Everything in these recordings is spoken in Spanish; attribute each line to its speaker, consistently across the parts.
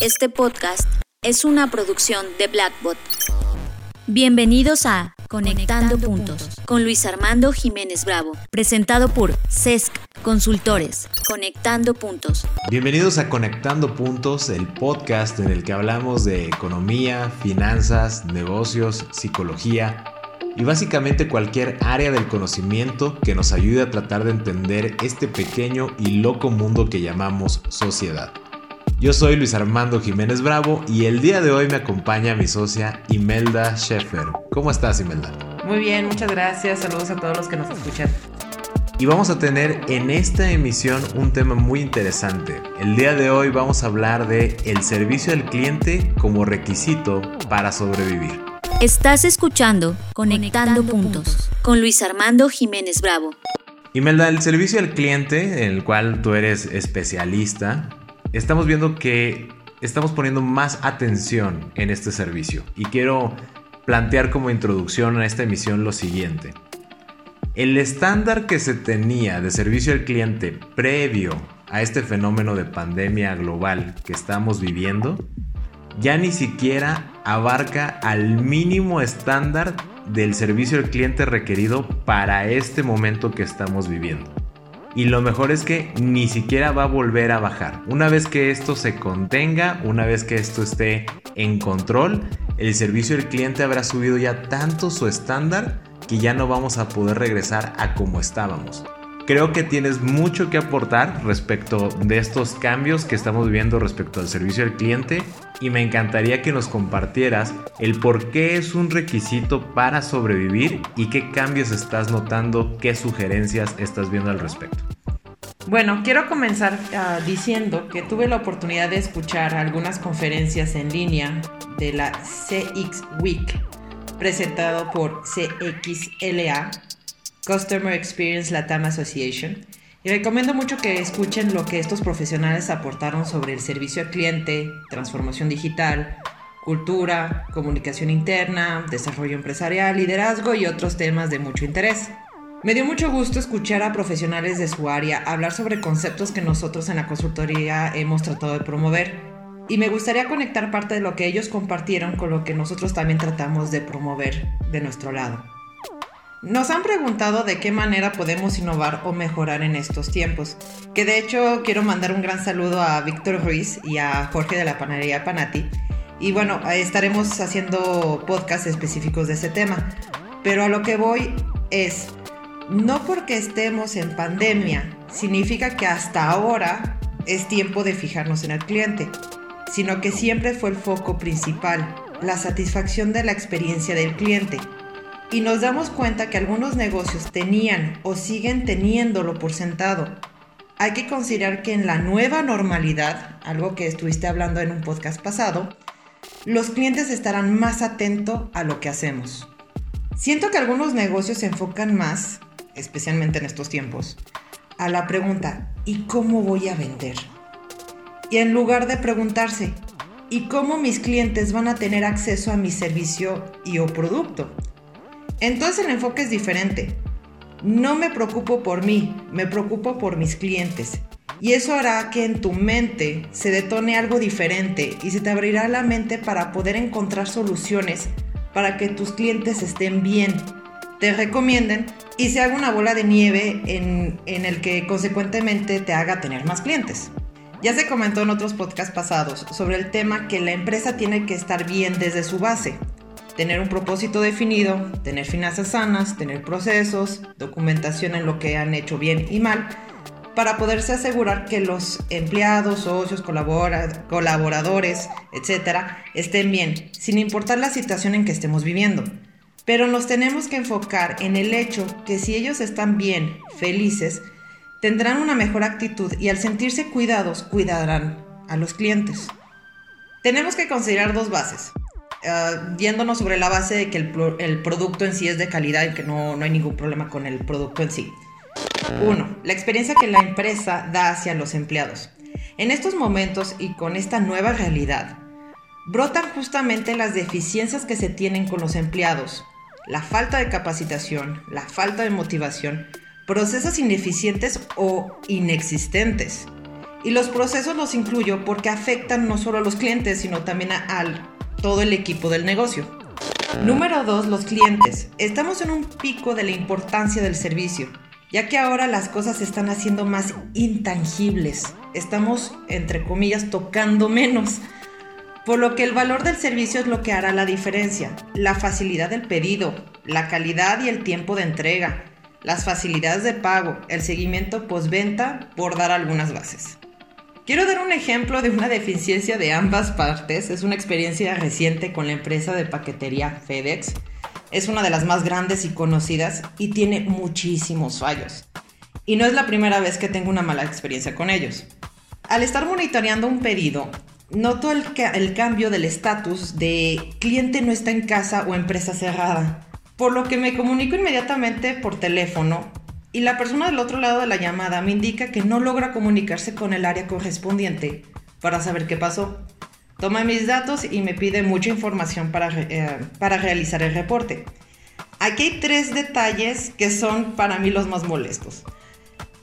Speaker 1: Este podcast es una producción de Blackbot. Bienvenidos a Conectando, puntos, con Luis Armando Jiménez Bravo, presentado por CESC Consultores. Conectando Puntos.
Speaker 2: Bienvenidos a Conectando Puntos, el podcast en el que hablamos de economía, finanzas, negocios, psicología y básicamente cualquier área del conocimiento que nos ayude a tratar de entender este pequeño y loco mundo que llamamos sociedad. Yo soy Luis Armando Jiménez Bravo y el día de hoy me acompaña mi socia Imelda Sheffer. ¿Cómo estás, Imelda?
Speaker 3: Muy bien, muchas gracias. Saludos a todos los que nos escuchan.
Speaker 2: Y vamos a tener en esta emisión un tema muy interesante. El día de hoy vamos a hablar de el servicio al cliente como requisito para sobrevivir.
Speaker 1: Estás escuchando Conectando, puntos, con Luis Armando Jiménez Bravo.
Speaker 2: Imelda, el servicio al cliente, en el cual tú eres especialista, estamos viendo que estamos poniendo más atención en este servicio. Y quiero plantear como introducción a esta emisión lo siguiente. El estándar que se tenía de servicio al cliente previo a este fenómeno de pandemia global que estamos viviendo ya ni siquiera abarca al mínimo estándar del servicio al cliente requerido para este momento que estamos viviendo. Y lo mejor es que ni siquiera va a volver a bajar. Una vez que esto se contenga, una vez que esto esté en control, el servicio al cliente habrá subido ya tanto su estándar que ya no vamos a poder regresar a como estábamos. Creo que tienes mucho que aportar respecto de estos cambios que estamos viviendo respecto al servicio al cliente y me encantaría que nos compartieras el por qué es un requisito para sobrevivir y qué cambios estás notando, qué sugerencias estás viendo al respecto.
Speaker 3: Bueno, quiero comenzar ah, diciendo que tuve la oportunidad de escuchar algunas conferencias en línea de la CX Week presentado por CXLA Customer Experience Latam Association. Y recomiendo mucho que escuchen lo que estos profesionales aportaron sobre el servicio al cliente, transformación digital, cultura, comunicación interna, desarrollo empresarial, liderazgo y otros temas de mucho interés. Me dio mucho gusto escuchar a profesionales de su área hablar sobre conceptos que nosotros en la consultoría hemos tratado de promover. Y me gustaría conectar parte de lo que ellos compartieron con lo que nosotros también tratamos de promover de nuestro lado. Nos han preguntado de qué manera podemos innovar o mejorar en estos tiempos, que de hecho quiero mandar un gran saludo a Víctor Ruiz y a Jorge de la Panadería Panati. Y bueno, estaremos haciendo podcasts específicos de ese tema. Pero a lo que voy es, no porque estemos en pandemia, significa que hasta ahora es tiempo de fijarnos en el cliente, sino que siempre fue el foco principal, la satisfacción de la experiencia del cliente y nos damos cuenta que algunos negocios tenían o siguen teniéndolo por sentado. Hay que considerar que en la nueva normalidad, algo que estuviste hablando en un podcast pasado, los clientes estarán más atentos a lo que hacemos. Siento que algunos negocios se enfocan más, especialmente en estos tiempos, a la pregunta ¿y cómo voy a vender? Y en lugar de preguntarse ¿y cómo mis clientes van a tener acceso a mi servicio y o producto? Entonces el enfoque es diferente. No me preocupo por mí, me preocupo por mis clientes. Y eso hará que en tu mente se detone algo diferente y se te abrirá la mente para poder encontrar soluciones para que tus clientes estén bien, te recomienden y se haga una bola de nieve en, en el que consecuentemente te haga tener más clientes. Ya se comentó en otros podcasts pasados sobre el tema que la empresa tiene que estar bien desde su base tener un propósito definido, tener finanzas sanas, tener procesos, documentación en lo que han hecho bien y mal, para poderse asegurar que los empleados, socios, colaboradores, etcétera, estén bien, sin importar la situación en que estemos viviendo. Pero nos tenemos que enfocar en el hecho que si ellos están bien, felices, tendrán una mejor actitud y al sentirse cuidados, cuidarán a los clientes. Tenemos que considerar dos bases. Uh, yéndonos sobre la base de que el, producto en sí es de calidad y que no, no hay ningún problema con el producto en sí. Uno, la experiencia que la empresa da hacia los empleados. En estos momentos y con esta nueva realidad, brotan justamente las deficiencias que se tienen con los empleados, la falta de capacitación, la falta de motivación, procesos ineficientes o inexistentes. Y los procesos los incluyo porque afectan no solo a los clientes, sino también a, todo el equipo del negocio. Número 2. Los clientes. Estamos en un pico de la importancia del servicio, ya que ahora las cosas se están haciendo más intangibles. Estamos, entre comillas, tocando menos. Por lo que el valor del servicio es lo que hará la diferencia. La facilidad del pedido, la calidad y el tiempo de entrega, las facilidades de pago, el seguimiento postventa, por dar algunas bases. Quiero dar un ejemplo de una deficiencia de ambas partes. Es una experiencia reciente con la empresa de paquetería FedEx. Es una de las más grandes y conocidas y tiene muchísimos fallos. Y no es la primera vez que tengo una mala experiencia con ellos. Al estar monitoreando un pedido, noto el, el cambio del estatus de cliente no está en casa o empresa cerrada. Por lo que me comunico inmediatamente por teléfono y la persona del otro lado de la llamada me indica que no logra comunicarse con el área correspondiente para saber qué pasó. Toma mis datos y me pide mucha información para, eh, para realizar el reporte. Aquí hay tres detalles que son para mí los más molestos.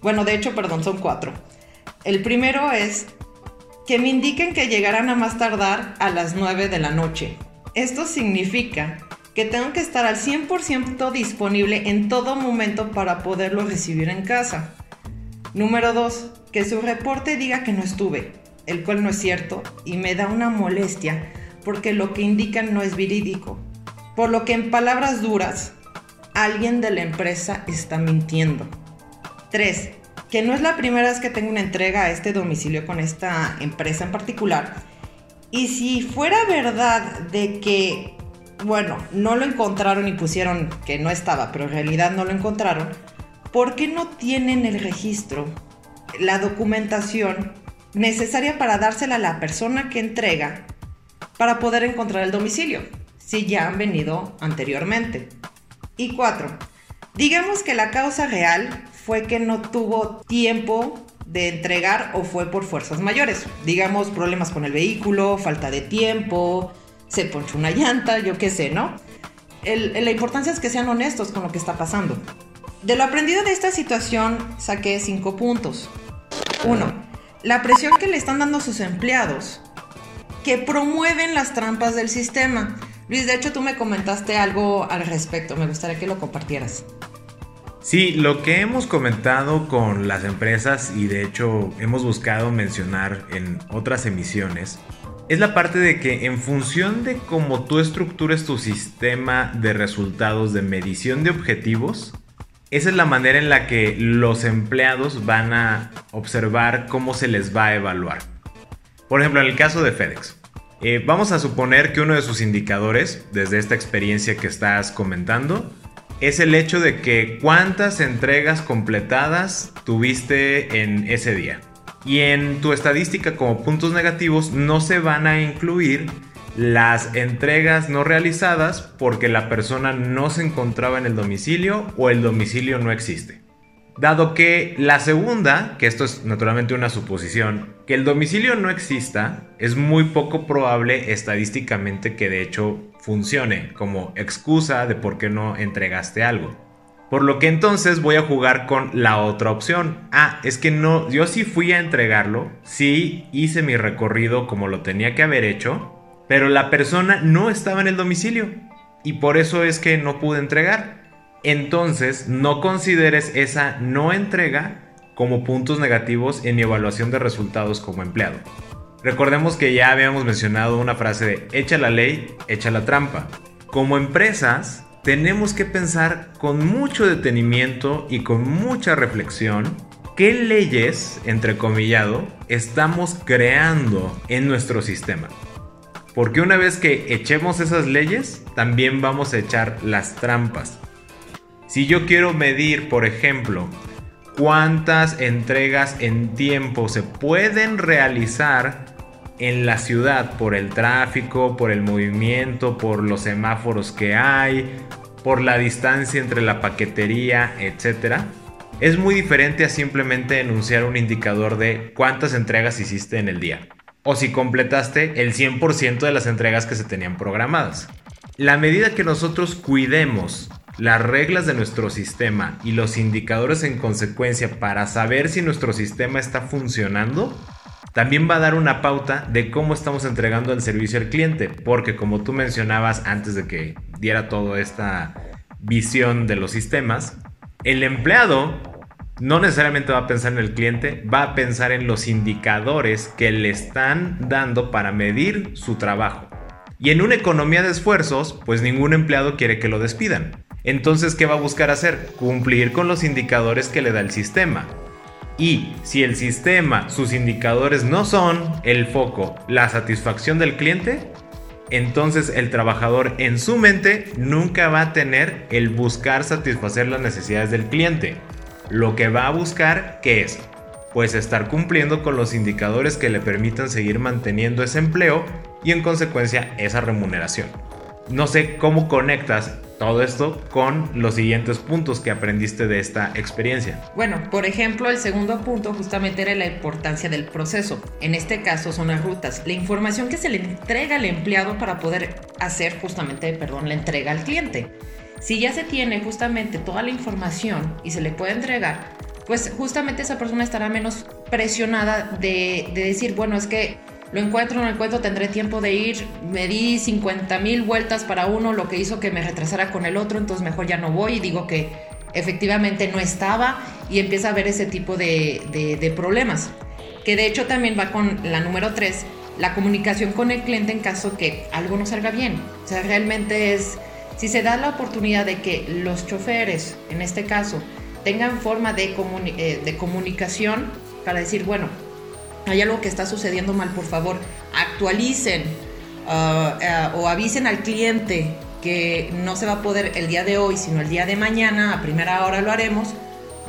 Speaker 3: Bueno, de hecho, perdón, son cuatro. El primero es que me indiquen que llegarán a más tardar a las 9 de la noche. Esto significa que tengo que estar al 100% disponible en todo momento para poderlo recibir en casa. Número 2. Que su reporte diga que no estuve, el cual no es cierto y me da una molestia porque lo que indican no es verídico. Por lo que en palabras duras, alguien de la empresa está mintiendo. 3. Que no es la primera vez que tengo una entrega a este domicilio con esta empresa en particular. Y si fuera verdad de que bueno, no lo encontraron y pusieron que no estaba, pero en realidad no lo encontraron, ¿por qué no tienen el registro, la documentación necesaria para dársela a la persona que entrega para poder encontrar el domicilio, si ya han venido anteriormente? Y cuatro, digamos que la causa real fue que no tuvo tiempo de entregar o fue por fuerzas mayores, digamos problemas con el vehículo, falta de tiempo, se ponchó una llanta, yo qué sé, ¿no? la importancia es que sean honestos con lo que está pasando. De lo aprendido de esta situación saqué cinco puntos. Uno, la presión que le están dando sus empleados, que promueven las trampas del sistema. Luis, de hecho tú me comentaste algo al respecto, me gustaría que lo compartieras.
Speaker 2: Sí, lo que hemos comentado con las empresas y de hecho hemos buscado mencionar en otras emisiones es la parte de que en función de cómo tú estructures tu sistema de resultados de medición de objetivos, esa es la manera en la que los empleados van a observar cómo se les va a evaluar. Por ejemplo, en el caso de FedEx, eh, vamos a suponer que uno de sus indicadores, desde esta experiencia que estás comentando, es el hecho de que cuántas entregas completadas tuviste en ese día. Y en tu estadística como puntos negativos no se van a incluir las entregas no realizadas porque la persona no se encontraba en el domicilio o el domicilio no existe. Dado que la segunda, que esto es naturalmente una suposición, que el domicilio no exista, es muy poco probable estadísticamente que de hecho funcione como excusa de por qué no entregaste algo. Por lo que entonces voy a jugar con la otra opción. Ah, es que no, yo sí fui a entregarlo, sí hice mi recorrido como lo tenía que haber hecho, pero la persona no estaba en el domicilio y por eso es que no pude entregar. Entonces, no consideres esa no entrega como puntos negativos en mi evaluación de resultados como empleado. Recordemos que ya habíamos mencionado una frase de echa la ley, echa la trampa. Como empresas, tenemos que pensar con mucho detenimiento y con mucha reflexión qué leyes, entre comillado, estamos creando en nuestro sistema. Porque una vez que echemos esas leyes, también vamos a echar las trampas. Si yo quiero medir, por ejemplo, cuántas entregas en tiempo se pueden realizar en la ciudad por el tráfico, por el movimiento, por los semáforos que hay, por la distancia entre la paquetería, etc. Es muy diferente a simplemente enunciar un indicador de cuántas entregas hiciste en el día o si completaste el 100% de las entregas que se tenían programadas. La medida que nosotros cuidemos las reglas de nuestro sistema y los indicadores en consecuencia para saber si nuestro sistema está funcionando, también va a dar una pauta de cómo estamos entregando el servicio al cliente, porque como tú mencionabas antes de que diera toda esta visión de los sistemas, el empleado no necesariamente va a pensar en el cliente, va a pensar en los indicadores que le están dando para medir su trabajo. Y en una economía de esfuerzos, pues ningún empleado quiere que lo despidan. Entonces, ¿qué va a buscar hacer? Cumplir con los indicadores que le da el sistema. Y si el sistema, sus indicadores no son el foco, la satisfacción del cliente, entonces el trabajador en su mente nunca va a tener el buscar satisfacer las necesidades del cliente. Lo que va a buscar, ¿qué es? Pues estar cumpliendo con los indicadores que le permitan seguir manteniendo ese empleo y en consecuencia esa remuneración. No sé cómo conectas todo esto con los siguientes puntos que aprendiste de esta experiencia.
Speaker 3: Bueno, por ejemplo, el segundo punto justamente era la importancia del proceso. En este caso son las rutas, la información que se le entrega al empleado para poder hacer justamente, perdón, la entrega al cliente. Si ya se tiene justamente toda la información y se le puede entregar, pues justamente esa persona estará menos presionada de, de decir, bueno, es que lo encuentro, no lo encuentro, tendré tiempo de ir. Me di 50 mil vueltas para uno, lo que hizo que me retrasara con el otro, entonces mejor ya no voy y digo que efectivamente no estaba y empieza a haber ese tipo de, problemas. Que de hecho también va con la número 3, la comunicación con el cliente en caso que algo no salga bien. O sea, realmente es, si se da la oportunidad de que los choferes, en este caso, tengan forma de, eh, de comunicación para decir, bueno, hay algo que está sucediendo mal, por favor, actualicen uh, uh, o avisen al cliente que no se va a poder el día de hoy, sino el día de mañana, a primera hora lo haremos,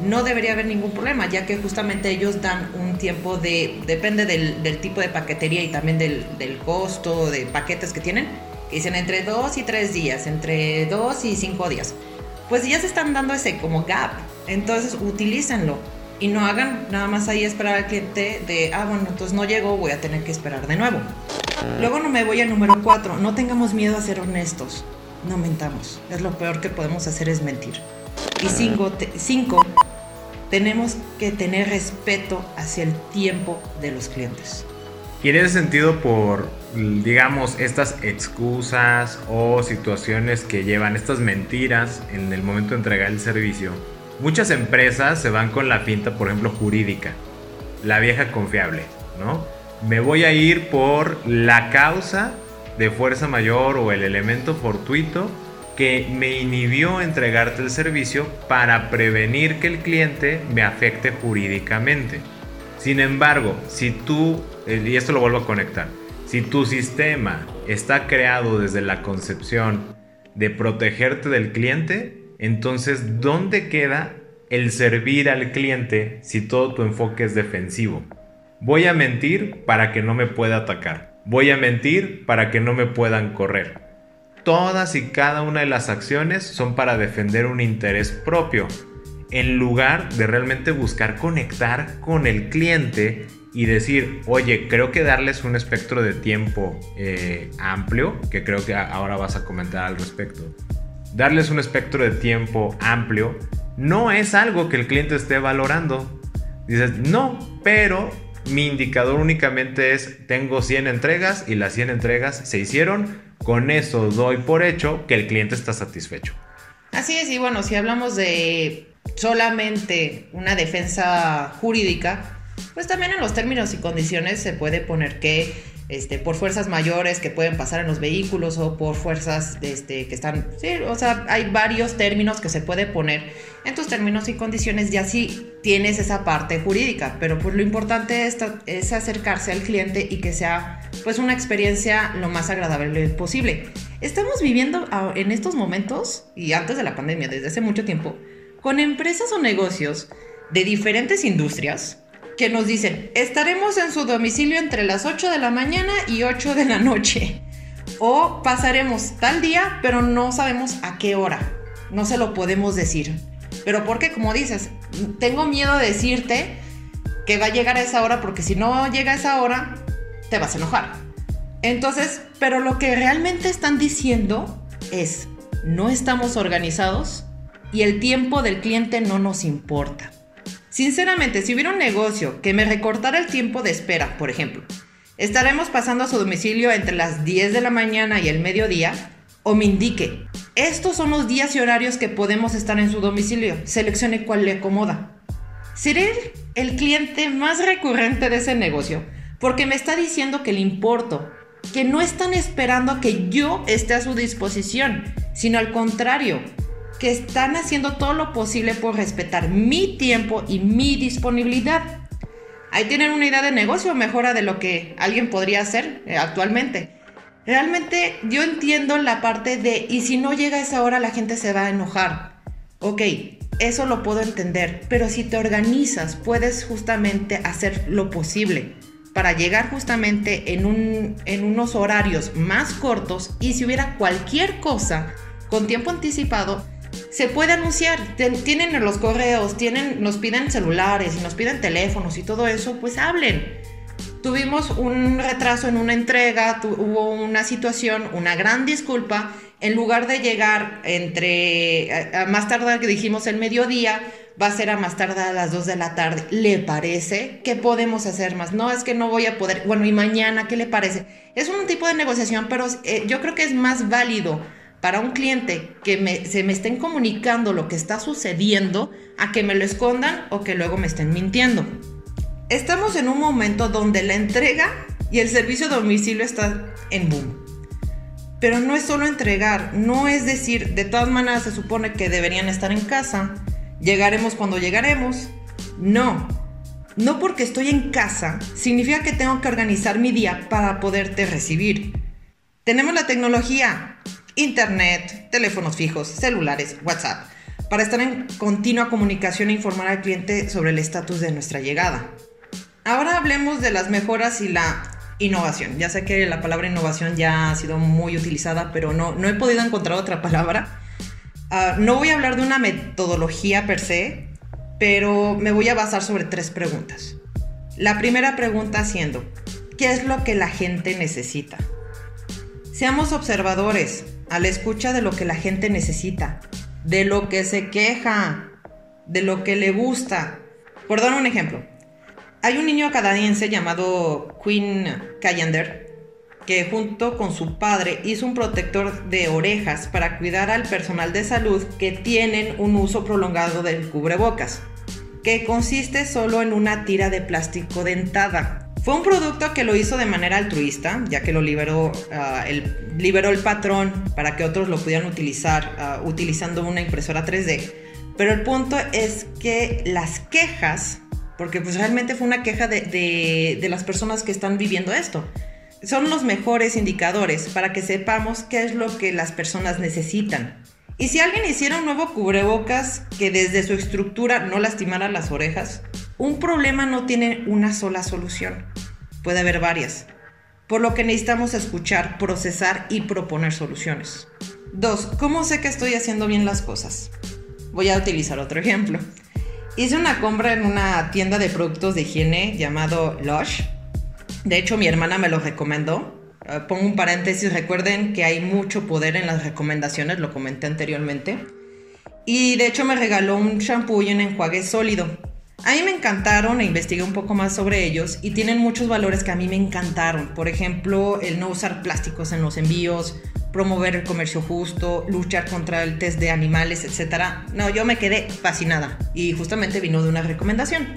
Speaker 3: no debería haber ningún problema, ya que justamente ellos dan un tiempo de, depende del, tipo de paquetería y también del, costo de paquetes que tienen, que dicen entre dos y tres días, entre dos y cinco días. Pues ya se están dando ese como gap, entonces utilícenlo y no hagan nada más ahí esperar al cliente de, ah, bueno, entonces no llego, voy a tener que esperar de nuevo. Luego no me voy al número 4, no tengamos miedo a ser honestos, no mentamos, es lo peor que podemos hacer es mentir. Y 5, tenemos que tener respeto hacia el tiempo de los clientes.
Speaker 2: Y en ese sentido, por, digamos, estas excusas o situaciones que llevan estas mentiras en el momento de entregar el servicio, Muchas empresas se van con la finta, por ejemplo, jurídica, la vieja confiable, ¿no? Me voy a ir por la causa de fuerza mayor o el elemento fortuito que me inhibió entregarte el servicio para prevenir que el cliente me afecte jurídicamente. Sin embargo, si tú, eh, y esto lo vuelvo a conectar, si tu sistema está creado desde la concepción de protegerte del cliente, entonces, ¿dónde queda el servir al cliente si todo tu enfoque es defensivo? Voy a mentir para que no me pueda atacar. Voy a mentir para que no me puedan correr. Todas y cada una de las acciones son para defender un interés propio, en lugar de realmente buscar conectar con el cliente y decir, oye, creo que darles un espectro de tiempo eh, amplio, que creo que ahora vas a comentar al respecto, darles un espectro de tiempo amplio, no es algo que el cliente esté valorando. Dices, no, pero mi indicador únicamente es, tengo 100 entregas y las 100 entregas se hicieron, con eso doy por hecho que el cliente está satisfecho.
Speaker 3: Así es, y bueno, si hablamos de solamente una defensa jurídica, pues también en los términos y condiciones se puede poner que este, por fuerzas mayores que pueden pasar en los vehículos o por fuerzas este, que están, sí, o sea, hay varios términos que se puede poner en tus términos y condiciones y así tienes esa parte jurídica, pero pues lo importante es, es acercarse al cliente y que sea pues una experiencia lo más agradable posible. Estamos viviendo en estos momentos y antes de la pandemia, desde hace mucho tiempo, con empresas o negocios de diferentes industrias que nos dicen, estaremos en su domicilio entre las 8 de la mañana y 8 de la noche. O pasaremos tal día, pero no sabemos a qué hora. No se lo podemos decir. Pero porque, como dices, tengo miedo de decirte que va a llegar a esa hora porque si no llega a esa hora, te vas a enojar. Entonces, pero lo que realmente están diciendo es, no estamos organizados y el tiempo del cliente no nos importa. Sinceramente, si hubiera un negocio que me recortara el tiempo de espera, por ejemplo, estaremos pasando a su domicilio entre las 10 de la mañana y el mediodía, o me indique, estos son los días y horarios que podemos estar en su domicilio, seleccione cuál le acomoda. Seré el cliente más recurrente de ese negocio, porque me está diciendo que le importo, que no están esperando a que yo esté a su disposición, sino al contrario, que están haciendo todo lo posible por respetar mi tiempo y mi disponibilidad. Ahí tienen una idea de negocio mejora de lo que alguien podría hacer eh, actualmente. Realmente yo entiendo la parte de, y si no llega esa hora la gente se va a enojar. Ok, eso lo puedo entender, pero si te organizas puedes justamente hacer lo posible para llegar justamente en, un, en unos horarios más cortos y si hubiera cualquier cosa con tiempo anticipado, se puede anunciar. Tienen los correos, tienen, nos piden celulares y nos piden teléfonos y todo eso, pues hablen. Tuvimos un retraso en una entrega, hubo una situación, una gran disculpa. En lugar de llegar entre más tarde que dijimos el mediodía, va a ser a más tarde a las 2 de la tarde. ¿Le parece? ¿Qué podemos hacer más? No, es que no voy a poder. Bueno, y mañana, ¿qué le parece? Es un tipo de negociación, pero eh, yo creo que es más válido para un cliente que se me estén comunicando lo que está sucediendo a que me lo escondan o que luego me estén mintiendo. Estamos en un momento donde la entrega y el servicio de domicilio están en boom. Pero no es solo entregar, no es decir, de todas maneras se supone que deberían estar en casa, llegaremos cuando llegaremos. No, no porque estoy en casa significa que tengo que organizar mi día para poderte recibir. Tenemos la tecnología, internet, teléfonos fijos, celulares, WhatsApp, para estar en continua comunicación e informar al cliente sobre el estatus de nuestra llegada. Ahora hablemos de las mejoras y la innovación. Ya sé que la palabra innovación ya ha sido muy utilizada, pero no, no he podido encontrar otra palabra. Ah, no voy a hablar de una metodología per se, pero me voy a basar sobre tres preguntas. La primera pregunta siendo, ¿qué es lo que la gente necesita? Seamos observadores, a la escucha de lo que la gente necesita, de lo que se queja, de lo que le gusta. Por dar un ejemplo, hay un niño canadiense llamado Quinn Callender que junto con su padre hizo un protector de orejas para cuidar al personal de salud que tienen un uso prolongado del cubrebocas, que consiste solo en una tira de plástico dentada fue un producto que lo hizo de manera altruista, ya que lo liberó, ah, el, liberó el patrón para que otros lo pudieran utilizar ah, utilizando una impresora 3D. Pero el punto es que las quejas, porque pues realmente fue una queja de, de las personas que están viviendo esto, son los mejores indicadores para que sepamos qué es lo que las personas necesitan. Y si alguien hiciera un nuevo cubrebocas que desde su estructura no lastimara las orejas, un problema no tiene una sola solución, puede haber varias, por lo que necesitamos escuchar, procesar y proponer soluciones. 2. ¿Cómo sé que estoy haciendo bien las cosas? Voy a utilizar otro ejemplo. Hice una compra en una tienda de productos de higiene llamado Lush. De hecho, mi hermana me lo recomendó. Eh, pongo un paréntesis, recuerden que hay mucho poder en las recomendaciones, lo comenté anteriormente. Y de hecho me regaló un shampoo y un enjuague sólido. A mí me encantaron e investigué un poco más sobre ellos y tienen muchos valores que a mí me encantaron. Por ejemplo, el no usar plásticos en los envíos, promover el comercio justo, luchar contra el test de animales, etc. No, yo me quedé fascinada y justamente vino de una recomendación.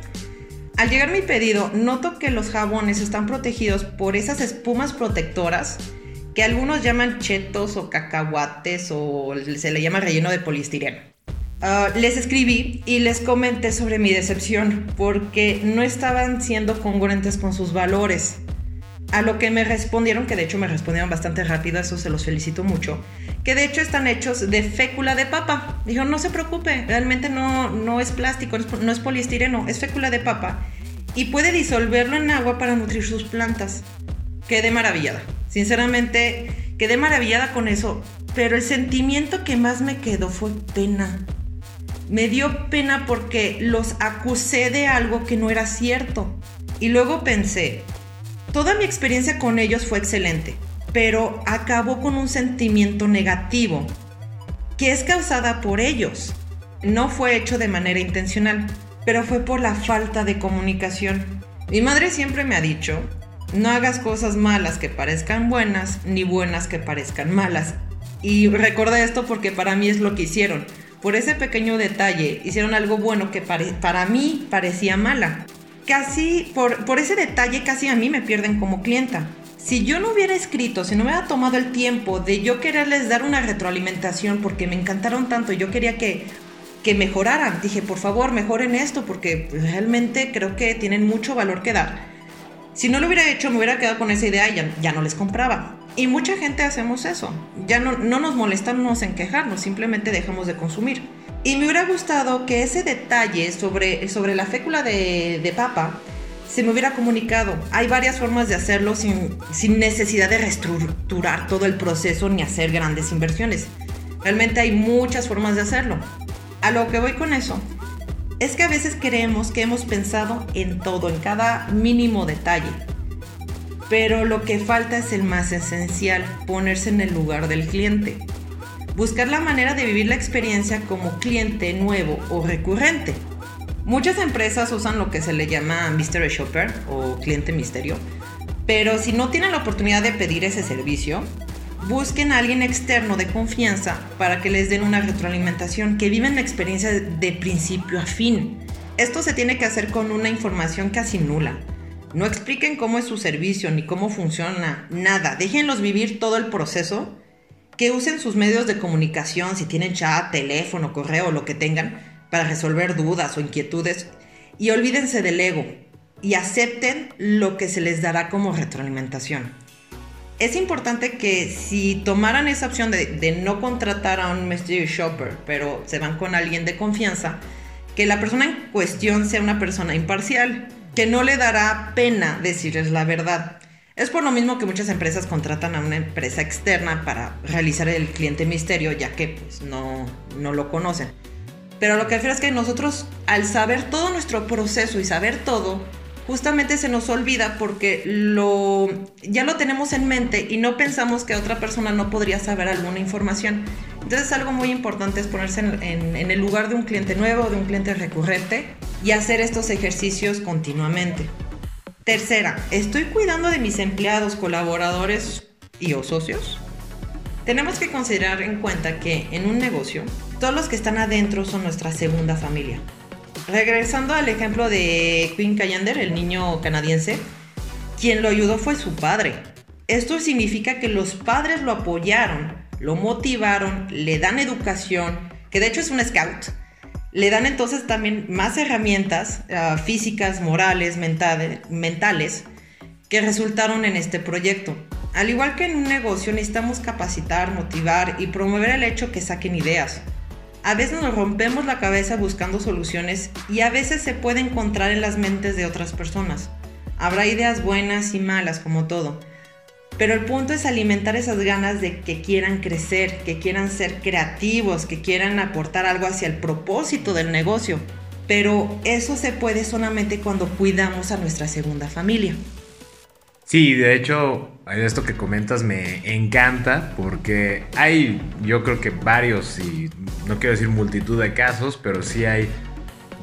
Speaker 3: Al llegar mi pedido, noto que los jabones están protegidos por esas espumas protectoras que algunos llaman chetos o cacahuates o se le llama relleno de poliestireno. Ah, les escribí y les comenté sobre mi decepción porque no estaban siendo congruentes con sus valores. A lo que me respondieron, que de hecho me respondieron bastante rápido, eso se los felicito mucho, que de hecho están hechos de fécula de papa. Dijeron, no se preocupe, realmente no, no es plástico, no es poliestireno, es fécula de papa y puede disolverlo en agua para nutrir sus plantas. Quedé maravillada. Sinceramente, quedé maravillada con eso, pero el sentimiento que más me quedó fue pena me dio pena porque los acusé de algo que no era cierto. Y luego pensé, toda mi experiencia con ellos fue excelente, pero acabó con un sentimiento negativo, que es causada por ellos. No fue hecho de manera intencional. pero fue por la falta de comunicación. Mi madre siempre me ha dicho, no hagas cosas malas que parezcan buenas, ni buenas que parezcan malas. Y recordé esto porque para mí es lo que hicieron. Por ese pequeño detalle hicieron algo bueno que para mí parecía mala. Casi, por, ese detalle casi a mí me pierden como clienta. Si yo no hubiera escrito, si no me hubiera tomado el tiempo de yo quererles dar una retroalimentación porque me encantaron tanto, yo quería que que mejoraran. Dije, por favor, mejoren esto porque realmente creo que tienen mucho valor que dar. Si no lo hubiera hecho, me hubiera quedado con esa idea y ya no les compraba. Y mucha gente hacemos eso. Ya no, no nos molestamos en quejarnos, simplemente dejamos de consumir. Y me hubiera gustado que ese detalle sobre, sobre la fécula de, de papa se me hubiera comunicado. Hay varias formas de hacerlo sin, sin necesidad de reestructurar todo el proceso ni hacer grandes inversiones. Realmente hay muchas formas de hacerlo. A lo que voy con eso es que a veces creemos que hemos pensado en todo, en cada mínimo detalle. Pero lo que falta es el más esencial, ponerse en el lugar del cliente. Buscar la manera de vivir la experiencia como cliente nuevo o recurrente. Muchas empresas usan lo que se le llama Mystery Shopper o cliente misterio, pero si no tienen la oportunidad de pedir ese servicio, busquen a alguien externo de confianza para que les den una retroalimentación, que viven la experiencia de principio a fin. Esto se tiene que hacer con una información casi nula. No expliquen cómo es su servicio ni cómo funciona, nada. Déjenlos vivir todo el proceso. Que usen sus medios de comunicación, si tienen chat, teléfono, correo, lo que tengan, para resolver dudas o inquietudes. Y olvídense del ego y acepten lo que se les dará como retroalimentación es importante que si tomaran esa opción de, no contratar a un mystery shopper, pero se van con alguien de confianza, que la persona en cuestión sea una persona imparcial, que no le dará pena decirles la verdad. Es por lo mismo que muchas empresas contratan a una empresa externa para realizar el cliente misterio, ya que pues, no, no lo conocen. Pero lo que refiero es que nosotros, al saber todo nuestro proceso y saber todo, justamente se nos olvida porque lo, ya lo tenemos en mente y no pensamos que otra persona no podría saber alguna información. Entonces algo muy importante es ponerse en, el lugar de un cliente nuevo, de un cliente recurrente y hacer estos ejercicios continuamente. Tercera, ¿estoy cuidando de mis empleados, colaboradores y o socios? Tenemos que considerar en cuenta que en un negocio, todos los que están adentro son nuestra segunda familia regresando al ejemplo de Quinn Callander, el niño canadiense, quien lo ayudó fue su padre. Esto significa que los padres lo apoyaron, lo motivaron, le dan educación, que de hecho es un scout. Le dan entonces también más herramientas ah, físicas, morales, mentales, que resultaron en este proyecto. Al igual que en un negocio necesitamos capacitar, motivar y promover el hecho que saquen ideas. A veces nos rompemos la cabeza buscando soluciones y a veces se puede encontrar en las mentes de otras personas. Habrá ideas buenas y malas como todo, pero el punto es alimentar esas ganas de que quieran crecer, que quieran ser creativos, que quieran aportar algo hacia el propósito del negocio. Pero eso se puede solamente cuando cuidamos a nuestra segunda familia.
Speaker 2: Sí, de hecho, esto que comentas me encanta porque hay, yo creo que varios, y no quiero decir multitud de casos, pero sí hay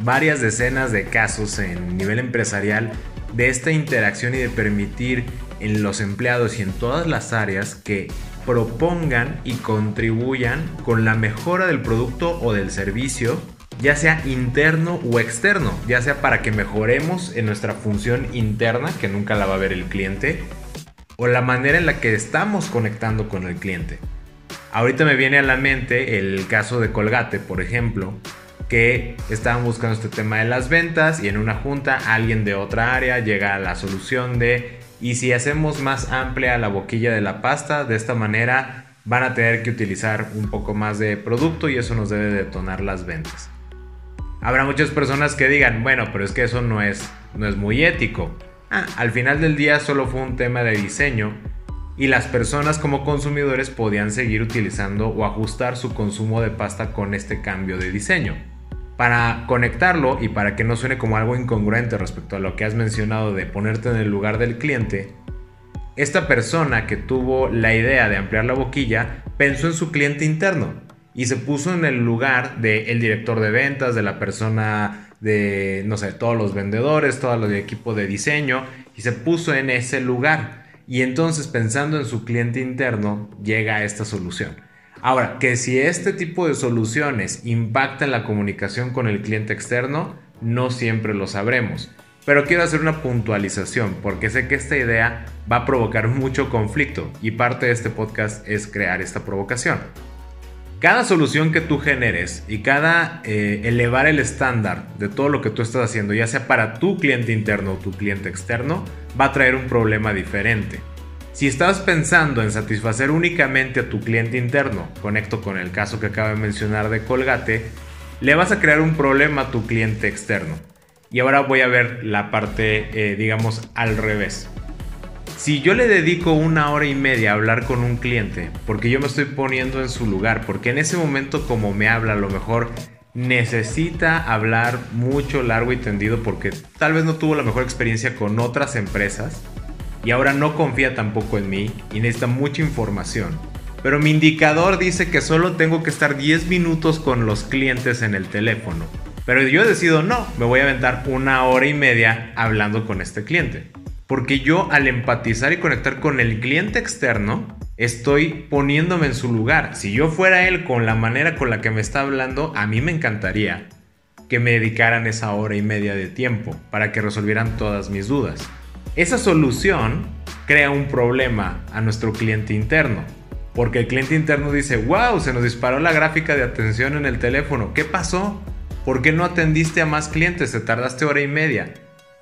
Speaker 2: varias decenas de casos en nivel empresarial de esta interacción y de permitir en los empleados y en todas las áreas que propongan y contribuyan con la mejora del producto o del servicio ya sea interno o externo, ya sea para que mejoremos en nuestra función interna, que nunca la va a ver el cliente, o la manera en la que estamos conectando con el cliente. Ahorita me viene a la mente el caso de Colgate, por ejemplo, que estaban buscando este tema de las ventas y en una junta alguien de otra área llega a la solución de y si hacemos más amplia la boquilla de la pasta, de esta manera van a tener que utilizar un poco más de producto y eso nos debe detonar las ventas. Habrá muchas personas que digan, bueno, pero es que eso no es, no es muy ético. Ah, al final del día solo fue un tema de diseño y las personas como consumidores podían seguir utilizando o ajustar su consumo de pasta con este cambio de diseño. Para conectarlo y para que no suene como algo incongruente respecto a lo que has mencionado de ponerte en el lugar del cliente, esta persona que tuvo la idea de ampliar la boquilla pensó en su cliente interno y se puso en el lugar del director de ventas, de la persona de, no sé, todos los vendedores, todo el equipo de diseño, y se puso en ese lugar. Y entonces pensando en su cliente interno, llega a esta solución. Ahora, que si este tipo de soluciones impactan la comunicación con el cliente externo, no siempre lo sabremos. Pero quiero hacer una puntualización porque sé que esta idea va a provocar mucho conflicto y parte de este podcast es crear esta provocación. Cada solución que tú generes y cada eh, elevar el estándar de todo lo que tú estás haciendo, ya sea para tu cliente interno o tu cliente externo, va a traer un problema diferente. Si estás pensando en satisfacer únicamente a tu cliente interno, conecto con el caso que acabo de mencionar de Colgate, le vas a crear un problema a tu cliente externo. Y ahora voy a ver la parte, eh, digamos, al revés. Si yo le dedico una hora y media a hablar con un cliente, porque yo me estoy poniendo en su lugar, porque en ese momento como me habla, a lo mejor necesita hablar mucho, largo y tendido, porque tal vez no tuvo la mejor experiencia con otras empresas y ahora no confía tampoco en mí y necesita mucha información. Pero mi indicador dice que solo tengo que estar 10 minutos con los clientes en el teléfono. Pero yo decido no, me voy a aventar una hora y media hablando con este cliente. Porque yo al empatizar y conectar con el cliente externo, estoy poniéndome en su lugar. Si yo fuera él con la manera con la que me está hablando, a mí me encantaría que me dedicaran esa hora y media de tiempo para que resolvieran todas mis dudas. Esa solución crea un problema a nuestro cliente interno. Porque el cliente interno dice, wow, se nos disparó la gráfica de atención en el teléfono. ¿Qué pasó? ¿Por qué no atendiste a más clientes? Te tardaste hora y media.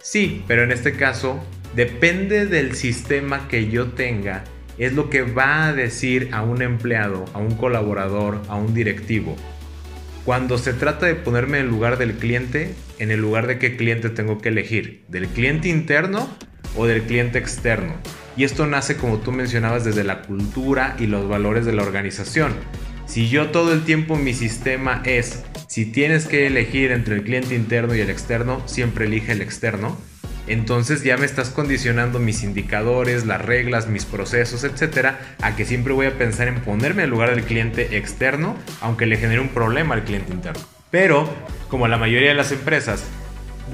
Speaker 2: Sí, pero en este caso Depende del sistema que yo tenga, es lo que va a decir a un empleado, a un colaborador, a un directivo. Cuando se trata de ponerme en el lugar del cliente, en el lugar de qué cliente tengo que elegir, del cliente interno o del cliente externo. Y esto nace, como tú mencionabas, desde la cultura y los valores de la organización. Si yo todo el tiempo mi sistema es, si tienes que elegir entre el cliente interno y el externo, siempre elige el externo, entonces ya me estás condicionando mis indicadores, las reglas, mis procesos, etcétera, a que siempre voy a pensar en ponerme en lugar del cliente externo, aunque le genere un problema al cliente interno. Pero, como la mayoría de las empresas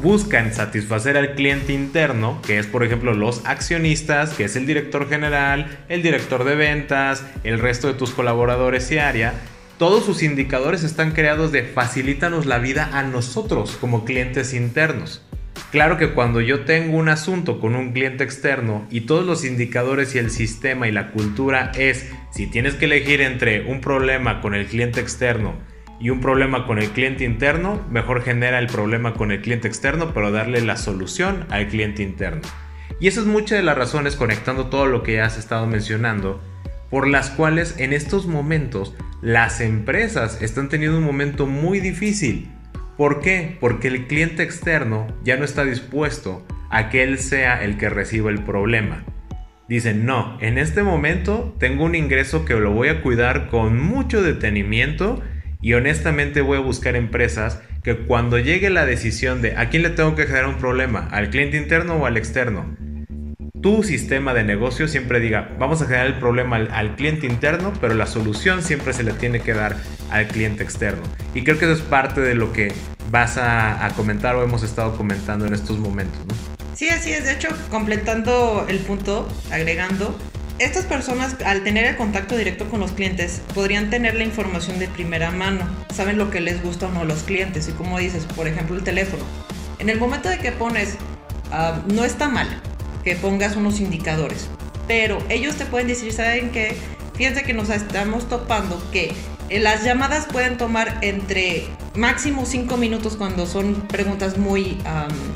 Speaker 2: buscan satisfacer al cliente interno, que es por ejemplo los accionistas, que es el director general, el director de ventas, el resto de tus colaboradores y área, todos sus indicadores están creados de facilítanos la vida a nosotros como clientes internos. Claro que cuando yo tengo un asunto con un cliente externo y todos los indicadores y el sistema y la cultura es si tienes que elegir entre un problema con el cliente externo y un problema con el cliente interno, mejor genera el problema con el cliente externo, pero darle la solución al cliente interno. Y esa es muchas de las razones, conectando todo lo que ya has estado mencionando, por las cuales en estos momentos las empresas están teniendo un momento muy difícil ¿Por qué? Porque el cliente externo ya no está dispuesto a que él sea el que reciba el problema. Dicen, no, en este momento tengo un ingreso que lo voy a cuidar con mucho detenimiento y honestamente voy a buscar empresas que cuando llegue la decisión de a quién le tengo que generar un problema, al cliente interno o al externo, tu sistema de negocio siempre diga, vamos a generar el problema al, cliente interno, pero la solución siempre se le tiene que dar al cliente externo. Y creo que eso es parte de lo que vas a, comentar o hemos estado comentando en estos momentos, ¿no?
Speaker 3: Sí, así es. De hecho, completando el punto, agregando, estas personas al tener el contacto directo con los clientes podrían tener la información de primera mano, saben lo que les gusta o no a los clientes y como dices, por ejemplo, el teléfono. En el momento de que pones, ah, no está mal, que pongas unos indicadores. Pero ellos te pueden decir, ¿saben qué? Fíjense que nos estamos topando que las llamadas pueden tomar entre máximo 5 minutos cuando son preguntas muy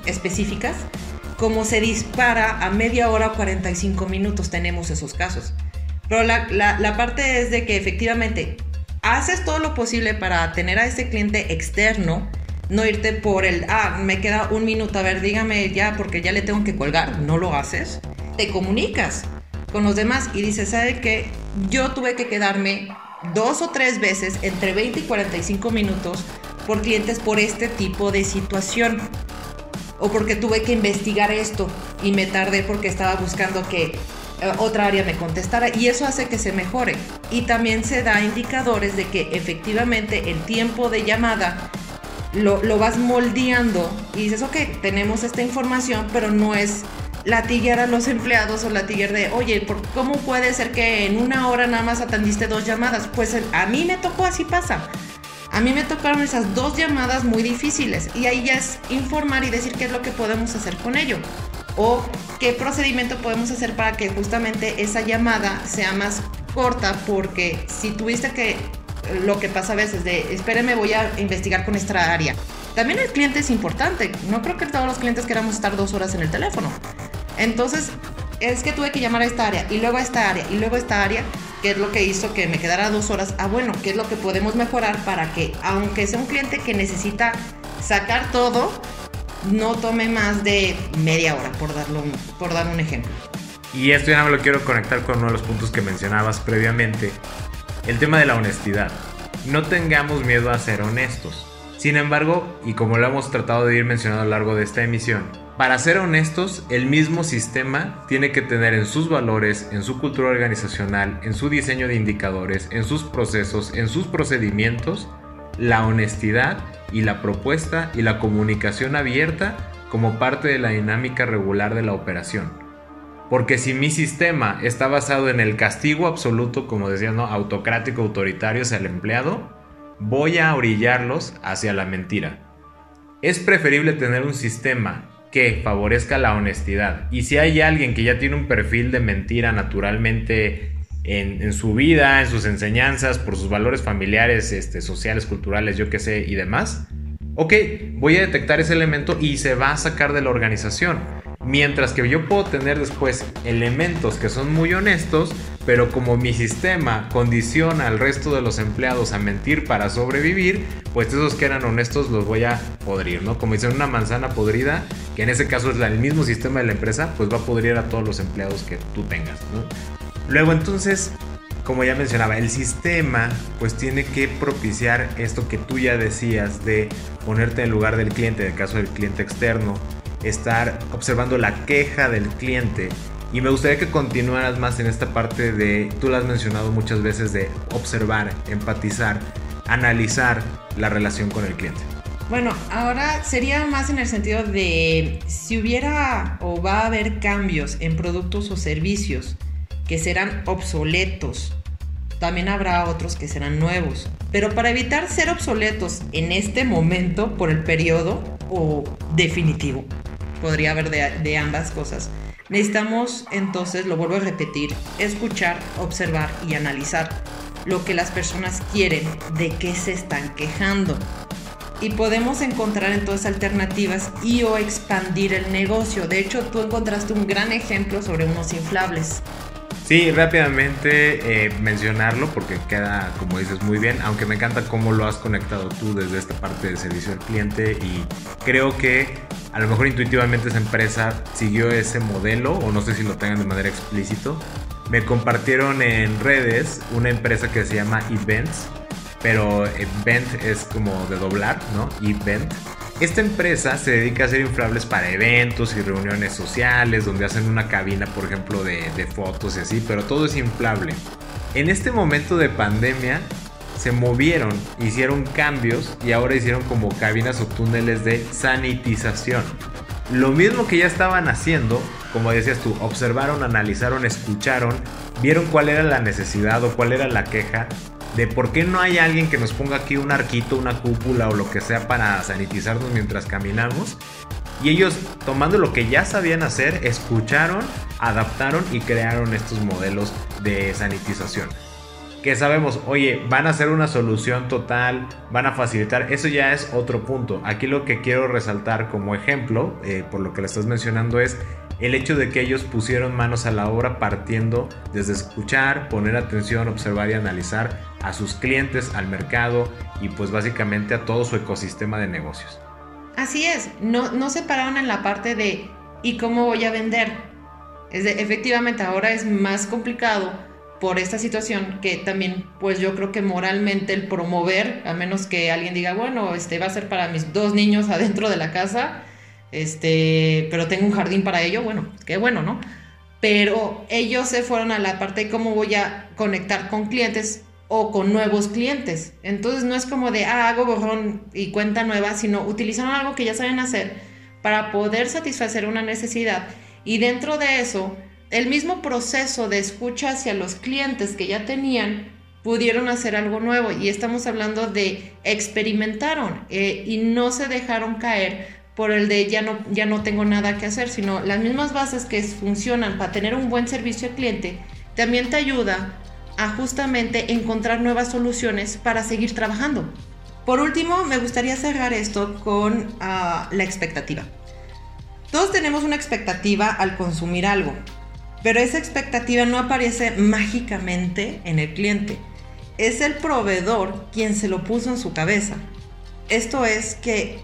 Speaker 3: específicas, como se dispara a media hora o 45 minutos, tenemos esos casos. Pero la, la parte es de que efectivamente haces todo lo posible para tener a ese cliente externo no irte por el, ah, me queda un minuto, a ver, dígame ya porque ya le tengo que colgar. No lo haces. Te comunicas con los demás y dices, ¿sabe qué? Yo tuve que quedarme dos o tres veces entre 20 y 45 minutos por clientes por este tipo de situación. O porque tuve que investigar esto y me tardé porque estaba buscando que eh, otra área me contestara y eso hace que se mejore. Y también se da indicadores de que efectivamente el tiempo de llamada lo, lo vas moldeando y dices, ok, tenemos esta información, pero no es latiguear a los empleados o latiguear de, oye, ¿cómo puede ser que en una hora nada más atendiste dos llamadas? Pues a mí me tocó, así pasa. A mí me tocaron esas dos llamadas muy difíciles y ahí ya es informar y decir qué es lo que podemos hacer con ello o qué procedimiento podemos hacer para que justamente esa llamada sea más corta porque si tuviste que lo que pasa a veces de espéreme voy a investigar con esta área también el cliente es importante. No creo que todos los clientes queramos estar dos horas en el teléfono. Entonces es que tuve que llamar a esta área y luego a esta área y luego a esta área que es lo que hizo que me quedara dos horas ah bueno qué es lo que podemos mejorar para que aunque sea un cliente que necesita sacar todo no tome más de media hora, por, darlo, por dar un ejemplo.
Speaker 2: Y esto ya me lo quiero conectar con uno de los puntos que mencionabas previamente, el tema de la honestidad. No tengamos miedo a ser honestos. Sin embargo, y como lo hemos tratado de ir mencionando a lo largo de esta emisión, para ser honestos, el mismo sistema tiene que tener en sus valores, en su cultura organizacional, en su diseño de indicadores, en sus procesos, en sus procedimientos, la honestidad y la propuesta y la comunicación abierta como parte de la dinámica regular de la operación. Porque si mi sistema está basado en el castigo absoluto, como decías, ¿no? autocrático, autoritario hacia el empleado, voy a orillarlos hacia la mentira. Es preferible tener un sistema que favorezca la honestidad. Y si hay alguien que ya tiene un perfil de mentira naturalmente en, su vida, en sus enseñanzas, por sus valores familiares, este, sociales, culturales, yo qué sé, y demás. Ok, voy a detectar ese elemento y se va a sacar de la organización. Mientras que yo puedo tener después elementos que son muy honestos, pero como mi sistema condiciona al resto de los empleados a mentir para sobrevivir, pues esos que eran honestos los voy a podrir, ¿no? Como dicen, una manzana podrida, que en ese caso es el mismo sistema de la empresa, pues va a podrir a todos los empleados que tú tengas, ¿no? Luego entonces, como ya mencionaba, el sistema pues tiene que propiciar esto que tú ya decías de ponerte en lugar del cliente, en el caso del cliente externo, estar observando la queja del cliente. Y me gustaría que continuaras más en esta parte de, tú lo has mencionado muchas veces, de observar, empatizar, analizar la relación con el cliente.
Speaker 3: Bueno, ahora sería más en el sentido de si hubiera o va a haber cambios en productos o servicios que serán obsoletos. También habrá otros que serán nuevos. Pero para evitar ser obsoletos en este momento por el periodo o definitivo, podría haber de, ambas cosas, necesitamos entonces, lo vuelvo a repetir, escuchar, observar y analizar lo que las personas quieren, de qué se están quejando. Y podemos encontrar entonces alternativas y o expandir el negocio. De hecho, tú encontraste un gran ejemplo sobre unos inflables.
Speaker 2: Sí, rápidamente eh, mencionarlo porque queda, como dices, muy bien, aunque me encanta cómo lo has conectado tú desde esta parte del servicio al cliente y creo que a lo mejor intuitivamente esa empresa siguió ese modelo o no sé si lo tengan de manera explícito. Me compartieron en redes una empresa que se llama Events, pero Event es como de doblar, ¿no? Event esta empresa se dedica a hacer inflables para eventos y reuniones sociales, donde hacen una cabina, por ejemplo, de, fotos y así, pero todo es inflable. En este momento de pandemia se movieron, hicieron cambios y ahora hicieron como cabinas o túneles de sanitización. Lo mismo que ya estaban haciendo, como decías tú, observaron, analizaron, escucharon, vieron cuál era la necesidad o cuál era la queja de por qué no hay alguien que nos ponga aquí un arquito, una cúpula o lo que sea para sanitizarnos mientras caminamos. Y ellos, tomando lo que ya sabían hacer, escucharon, adaptaron y crearon estos modelos de sanitización. Que sabemos, oye, van a ser una solución total, van a facilitar, eso ya es otro punto. Aquí lo que quiero resaltar como ejemplo, eh, por lo que le estás mencionando, es el hecho de que ellos pusieron manos a la obra partiendo desde escuchar, poner atención, observar y analizar a sus clientes, al mercado y pues básicamente a todo su ecosistema de negocios.
Speaker 3: Así es, no, no se pararon en la parte de ¿y cómo voy a vender? Es efectivamente ahora es más complicado por esta situación que también pues yo creo que moralmente el promover, a menos que alguien diga, bueno, este va a ser para mis dos niños adentro de la casa, este, pero tengo un jardín para ello, bueno, qué bueno, ¿no? pero ellos se fueron a la parte de cómo voy a conectar con clientes o con nuevos clientes. Entonces no es como de, ah, hago borrón y cuenta nueva, sino utilizaron algo que ya saben hacer para poder satisfacer una necesidad y dentro de eso, el mismo proceso de escucha hacia los clientes que ya tenían, pudieron hacer algo nuevo y estamos hablando de experimentaron eh, y no se dejaron caer por el de ya no, ya no tengo nada que hacer, sino las mismas bases que funcionan para tener un buen servicio al cliente, también te ayuda a justamente encontrar nuevas soluciones para seguir trabajando. Por último, me gustaría cerrar esto con ah, la expectativa. Todos tenemos una expectativa al consumir algo, pero esa expectativa no aparece mágicamente en el cliente. Es el proveedor quien se lo puso en su cabeza. Esto es que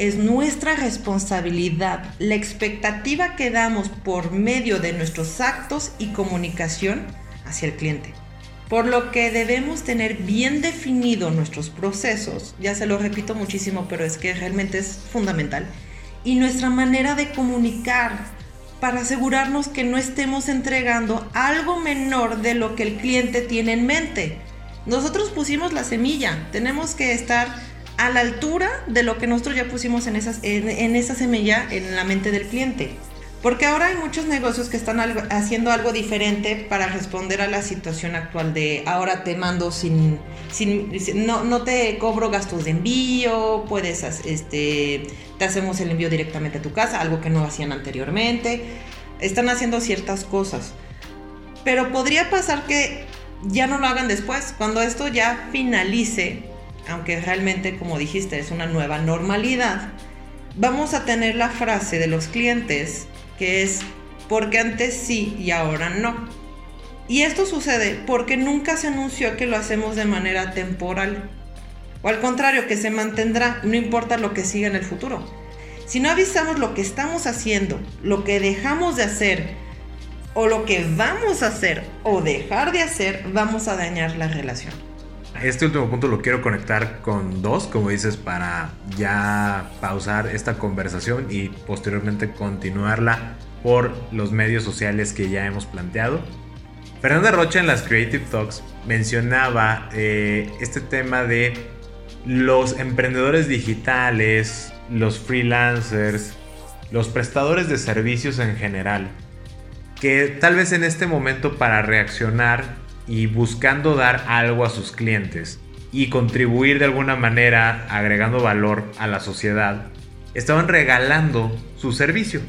Speaker 3: es nuestra responsabilidad la expectativa que damos por medio de nuestros actos y comunicación hacia el cliente. Por lo que debemos tener bien definido nuestros procesos, ya se lo repito muchísimo, pero es que realmente es fundamental, y nuestra manera de comunicar para asegurarnos que no estemos entregando algo menor de lo que el cliente tiene en mente. Nosotros pusimos la semilla, tenemos que estar a la altura de lo que nosotros ya pusimos en, en, esa semilla en la mente del cliente. Porque ahora hay muchos negocios que están haciendo algo diferente para responder a la situación actual de ahora te mando sin, sin no, no, te cobro gastos de envío, puedes, este, te hacemos el envío directamente a tu casa, algo que no hacían anteriormente. Están haciendo ciertas cosas. Pero podría pasar que ya no lo hagan después, cuando esto ya finalice aunque realmente, como dijiste, es una nueva normalidad, vamos a tener la frase de los clientes que es porque antes sí y ahora no. Y esto sucede porque nunca se anunció que lo hacemos de manera temporal. O al contrario, que se mantendrá, no importa lo que siga en el futuro. Si no avisamos lo que estamos haciendo, lo que dejamos de hacer, o lo que vamos a hacer o dejar de hacer, vamos a dañar la relación.
Speaker 2: Este último punto lo quiero conectar con dos, como dices, para ya pausar esta conversación y posteriormente continuarla por los medios sociales que ya hemos planteado. Fernanda Rocha en las Creative Talks mencionaba eh, este tema de los emprendedores digitales, los freelancers, los prestadores de servicios en general, que tal vez en este momento para reaccionar y buscando dar algo a sus clientes y contribuir de alguna manera agregando valor a la sociedad, estaban regalando su servicio.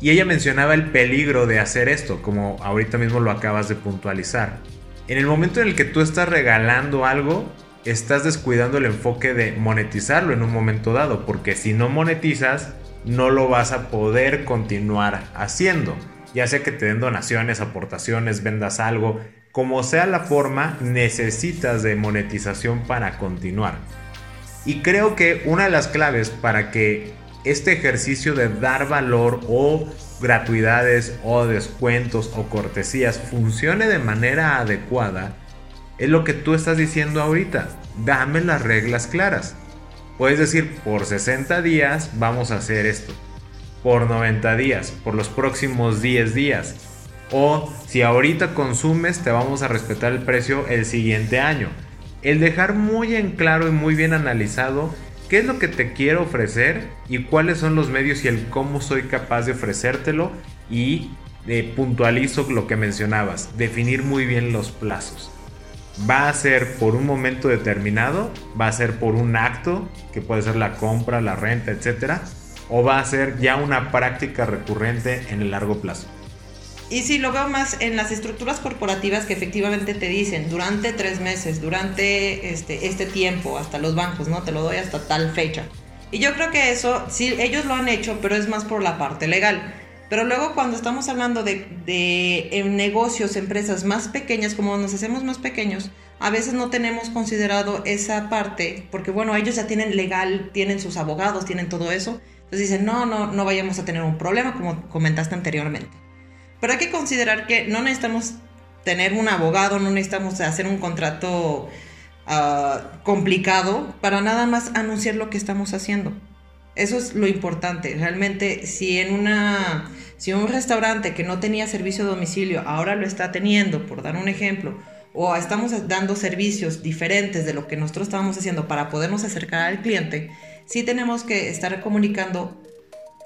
Speaker 2: Y ella mencionaba el peligro de hacer esto, como ahorita mismo lo acabas de puntualizar. En el momento en el que tú estás regalando algo, estás descuidando el enfoque de monetizarlo en un momento dado, porque si no monetizas, no lo vas a poder continuar haciendo ya sea que te den donaciones, aportaciones, vendas algo, como sea la forma, necesitas de monetización para continuar. Y creo que una de las claves para que este ejercicio de dar valor o gratuidades o descuentos o cortesías funcione de manera adecuada es lo que tú estás diciendo ahorita. Dame las reglas claras. Puedes decir, por 60 días vamos a hacer esto por 90 días, por los próximos 10 días. O si ahorita consumes, te vamos a respetar el precio el siguiente año. El dejar muy en claro y muy bien analizado qué es lo que te quiero ofrecer y cuáles son los medios y el cómo soy capaz de ofrecértelo y eh, puntualizo lo que mencionabas, definir muy bien los plazos. Va a ser por un momento determinado, va a ser por un acto, que puede ser la compra, la renta, etcétera, o va a ser ya una práctica recurrente en el largo plazo?
Speaker 3: Y si lo veo más en las estructuras corporativas que efectivamente te dicen durante tres meses, durante este, este tiempo, hasta los bancos, ¿no? Te lo doy hasta tal fecha. Y yo creo que eso, sí, ellos lo han hecho, pero es más por la parte legal. Pero luego cuando estamos hablando de, de negocios, empresas más pequeñas, como nos hacemos más pequeños, a veces no tenemos considerado esa parte, porque bueno, ellos ya tienen legal, tienen sus abogados, tienen todo eso. Entonces dicen, no, no, no vayamos a tener un problema, como comentaste anteriormente. Pero hay que considerar que no necesitamos tener un abogado, no necesitamos hacer un contrato ah, complicado para nada más anunciar lo que estamos haciendo. Eso es lo importante. Realmente, si en una Si un restaurante que no tenía servicio a domicilio ahora lo está teniendo, por dar un ejemplo, o estamos dando servicios diferentes de lo que nosotros estábamos haciendo para podernos acercar al cliente, sí tenemos que estar comunicando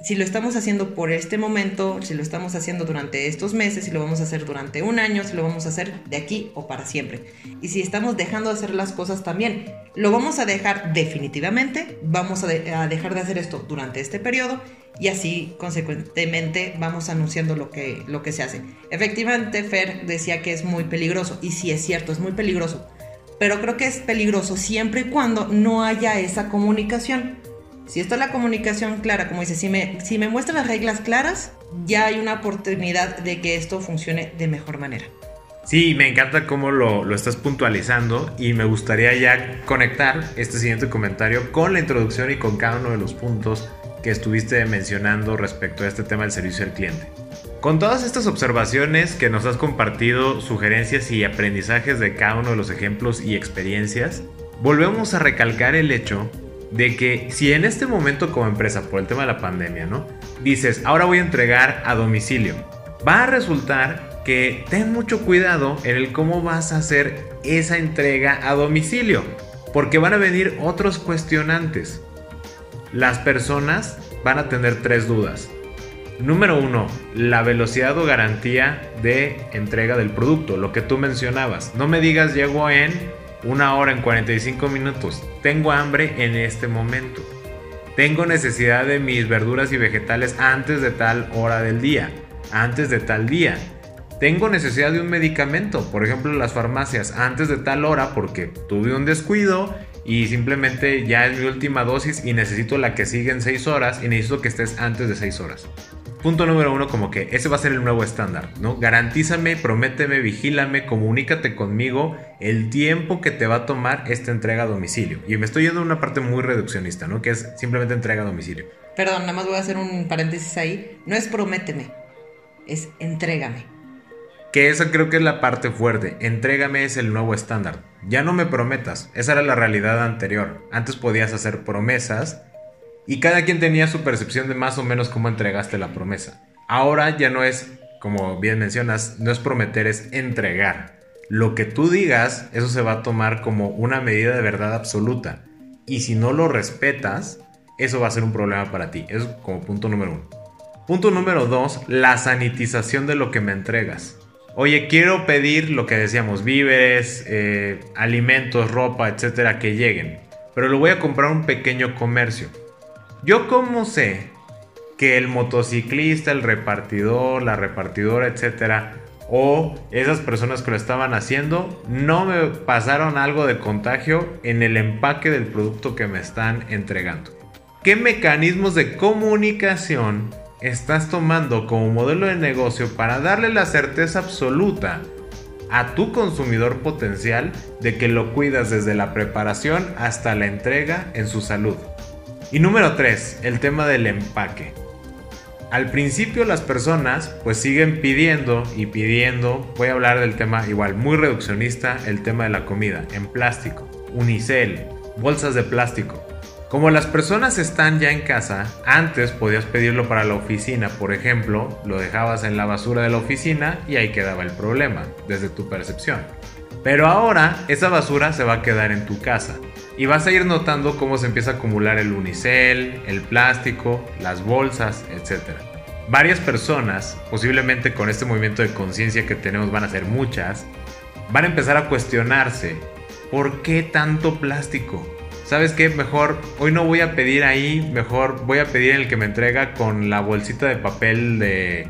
Speaker 3: si lo estamos haciendo por este momento, si lo estamos haciendo durante estos meses, si lo vamos a hacer durante un año, si lo vamos a hacer de aquí o para siempre. Y si estamos dejando de hacer las cosas también, lo vamos a dejar definitivamente, vamos a, dejar de hacer esto durante este periodo y así consecuentemente vamos anunciando lo que, lo que se hace. Efectivamente, Fer decía que es muy peligroso y sí es cierto, es muy peligroso, pero creo que es peligroso siempre y cuando no haya esa comunicación si está la comunicación clara, como dice, si me, si me muestran las reglas claras, ya hay una oportunidad de que esto funcione de mejor manera.
Speaker 2: Sí, me encanta cómo lo, lo, estás puntualizando y me gustaría ya conectar este siguiente comentario con la introducción y con cada uno de los puntos que estuviste mencionando respecto a este tema del servicio al cliente. Con todas estas observaciones que nos has compartido, sugerencias y aprendizajes de cada uno de los ejemplos y experiencias, volvemos a recalcar el hecho de que si en este momento como empresa, por el tema de la pandemia, ¿no? Dices, ahora voy a entregar a domicilio, va a resultar que ten mucho cuidado en el cómo vas a hacer esa entrega a domicilio, porque van a venir otros cuestionantes. Las personas van a tener tres dudas. Número uno, la velocidad o garantía de entrega del producto, lo que tú mencionabas. No me digas llego en una hora en 45 minutos. Tengo hambre en este momento. Tengo necesidad de mis verduras y vegetales antes de tal hora del día. Antes de tal día. Tengo necesidad de un medicamento, por ejemplo las farmacias, antes de tal hora porque tuve un descuido y simplemente ya es mi última dosis y necesito la que sigue en 6 horas y necesito que estés antes de 6 horas. Punto número uno, como que ese va a ser el nuevo estándar, ¿no? Garantízame, prométeme, vigílame, comunícate conmigo el tiempo que te va a tomar esta entrega a domicilio. Y me estoy yendo a una parte muy reduccionista, ¿no? Que es simplemente entrega a domicilio.
Speaker 3: Perdón, nada más voy a hacer un paréntesis ahí. No es prométeme, es entrégame.
Speaker 2: Que esa creo que es la parte fuerte. Entrégame es el nuevo estándar. Ya no me prometas. Esa era la realidad anterior. Antes podías hacer promesas y cada quien tenía su percepción de más o menos cómo entregaste la promesa. Ahora ya no es, como bien mencionas, no es prometer, es entregar. Lo que tú digas, eso se va a tomar como una medida de verdad absoluta. Y si no lo respetas, eso va a ser un problema para ti. Eso es como punto número uno. Punto número dos, la sanitización de lo que me entregas. Oye, quiero pedir lo que decíamos, víveres, eh, alimentos, ropa, etcétera, que lleguen. Pero lo voy a comprar a un pequeño comercio. Yo como sé que el motociclista, el repartidor, la repartidora, etcétera, o esas personas que lo estaban haciendo no me pasaron algo de contagio en el empaque del producto que me están entregando. ¿Qué mecanismos de comunicación estás tomando como modelo de negocio para darle la certeza absoluta a tu consumidor potencial de que lo cuidas desde la preparación hasta la entrega en su salud? Y número 3, el tema del empaque. Al principio las personas pues siguen pidiendo y pidiendo, voy a hablar del tema igual muy reduccionista, el tema de la comida, en plástico, unicel, bolsas de plástico. Como las personas están ya en casa, antes podías pedirlo para la oficina, por ejemplo, lo dejabas en la basura de la oficina y ahí quedaba el problema, desde tu percepción. Pero ahora esa basura se va a quedar en tu casa y vas a ir notando cómo se empieza a acumular el unicel, el plástico, las bolsas, etc. Varias personas, posiblemente con este movimiento de conciencia que tenemos van a ser muchas, van a empezar a cuestionarse, ¿por qué tanto plástico? ¿Sabes qué? Mejor, hoy no voy a pedir ahí, mejor voy a pedir el que me entrega con la bolsita de papel de,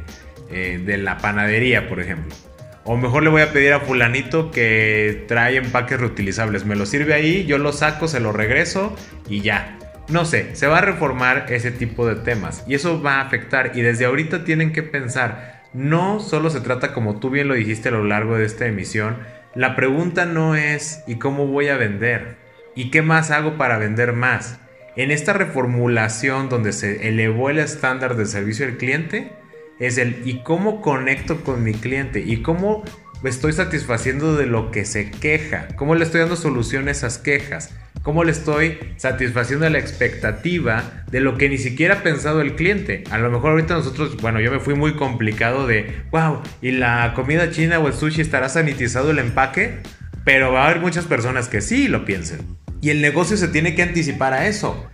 Speaker 2: eh, de la panadería, por ejemplo. O mejor le voy a pedir a fulanito que trae empaques reutilizables. Me lo sirve ahí, yo lo saco, se lo regreso y ya. No sé, se va a reformar ese tipo de temas y eso va a afectar y desde ahorita tienen que pensar, no solo se trata como tú bien lo dijiste a lo largo de esta emisión, la pregunta no es ¿y cómo voy a vender? ¿Y qué más hago para vender más? En esta reformulación donde se elevó el estándar de servicio al cliente, es el y cómo conecto con mi cliente y cómo estoy satisfaciendo de lo que se queja, cómo le estoy dando solución a esas quejas. ¿Cómo le estoy satisfaciendo la expectativa de lo que ni siquiera ha pensado el cliente? A lo mejor ahorita nosotros, bueno, yo me fui muy complicado de, wow, ¿y la comida china o el sushi estará sanitizado el empaque? Pero va a haber muchas personas que sí lo piensen. Y el negocio se tiene que anticipar a eso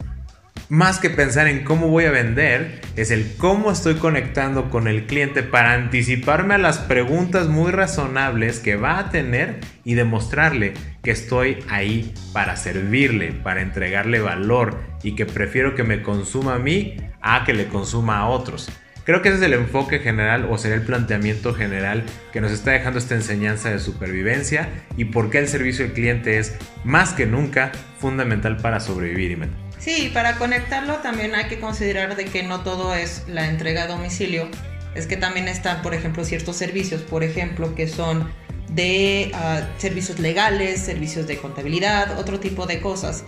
Speaker 2: más que pensar en cómo voy a vender, es el cómo estoy conectando con el cliente para anticiparme a las preguntas muy razonables que va a tener y demostrarle que estoy ahí para servirle, para entregarle valor y que prefiero que me consuma a mí a que le consuma a otros. Creo que ese es el enfoque general o será el planteamiento general que nos está dejando esta enseñanza de supervivencia y por qué el servicio al cliente es más que nunca fundamental para sobrevivir.
Speaker 3: Sí, para conectarlo también hay que considerar de que no todo es la entrega a domicilio, es que también están, por ejemplo, ciertos servicios, por ejemplo, que son de ah, servicios legales, servicios de contabilidad, otro tipo de cosas.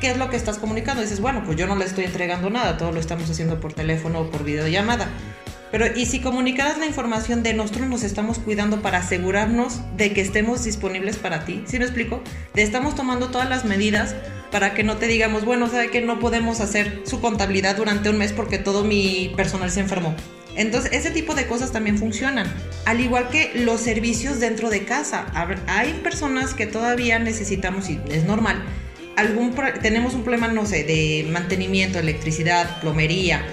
Speaker 3: ¿Qué es lo que estás comunicando? Dices, bueno, pues yo no le estoy entregando nada, todo lo estamos haciendo por teléfono o por videollamada. Pero, ¿y si comunicaras la información de nosotros nos estamos cuidando para asegurarnos de que estemos disponibles para ti? ¿Sí me explico? De estamos tomando todas las medidas para que no te digamos, bueno, sabe que no podemos hacer su contabilidad durante un mes porque todo mi personal se enfermó. Entonces, ese tipo de cosas también funcionan. Al igual que los servicios dentro de casa. Hay personas que todavía necesitamos, y es normal, algún, tenemos un problema, no sé, de mantenimiento, electricidad, plomería,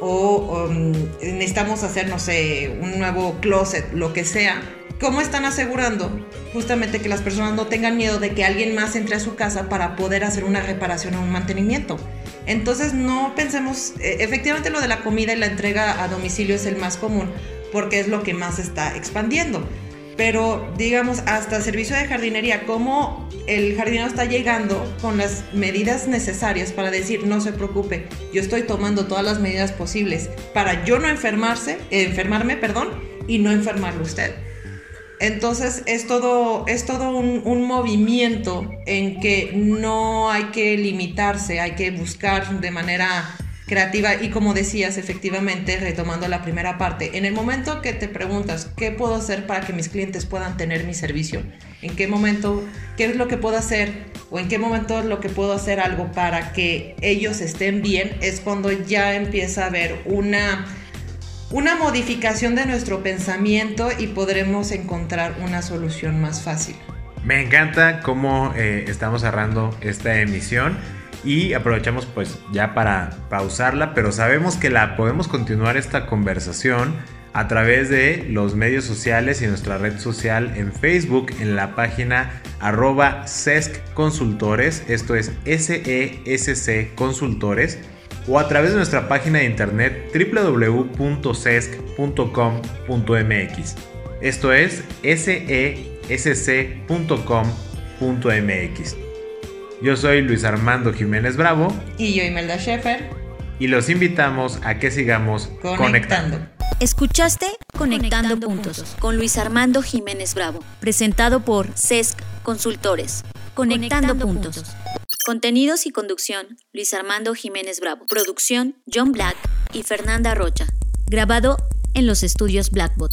Speaker 3: o um, necesitamos hacer, no sé, un nuevo closet, lo que sea ¿Cómo están asegurando justamente que las personas no tengan miedo de que alguien más entre a su casa para poder hacer una reparación o un mantenimiento? Entonces no pensemos, e, efectivamente lo de la comida y la entrega a domicilio es el más común porque es lo que más está expandiendo. Pero digamos, hasta servicio de jardinería, ¿cómo el jardinero está llegando con las medidas necesarias para decir, no se preocupe, yo estoy tomando todas las medidas posibles para yo no enfermarse, enfermarme, perdón, y no enfermarlo usted? Entonces es todo, es todo un, movimiento en que no hay que limitarse, hay que buscar de manera creativa y como decías, efectivamente, retomando la primera parte, en el momento que te preguntas, ¿qué puedo hacer para que mis clientes puedan tener mi servicio? ¿En qué momento, qué es lo que puedo hacer? ¿O en qué momento es lo que puedo hacer algo para que ellos estén bien? Es cuando ya empieza a haber una una modificación de nuestro pensamiento y podremos encontrar una solución más fácil.
Speaker 2: Me encanta cómo eh, estamos cerrando esta emisión y aprovechamos pues ya para pausarla, pero sabemos que la podemos continuar esta conversación a través de los medios sociales y nuestra red social en Facebook en la página arroba SESC Consultores, esto es SESC Consultores o a través de nuestra página de internet www.sesc.com.mx. Esto es sesc.com.mx. Yo soy Luis Armando Jiménez Bravo.
Speaker 3: Y yo Imelda Schaefer.
Speaker 2: Y los invitamos a que sigamos conectando.
Speaker 1: Escuchaste Conectando, puntos, con Luis Armando Jiménez Bravo, presentado por CESC Consultores. Conectando, puntos. Contenidos y conducción, Luis Armando Jiménez Bravo. Producción, John Black y Fernanda Rocha. Grabado en los estudios Blackbot.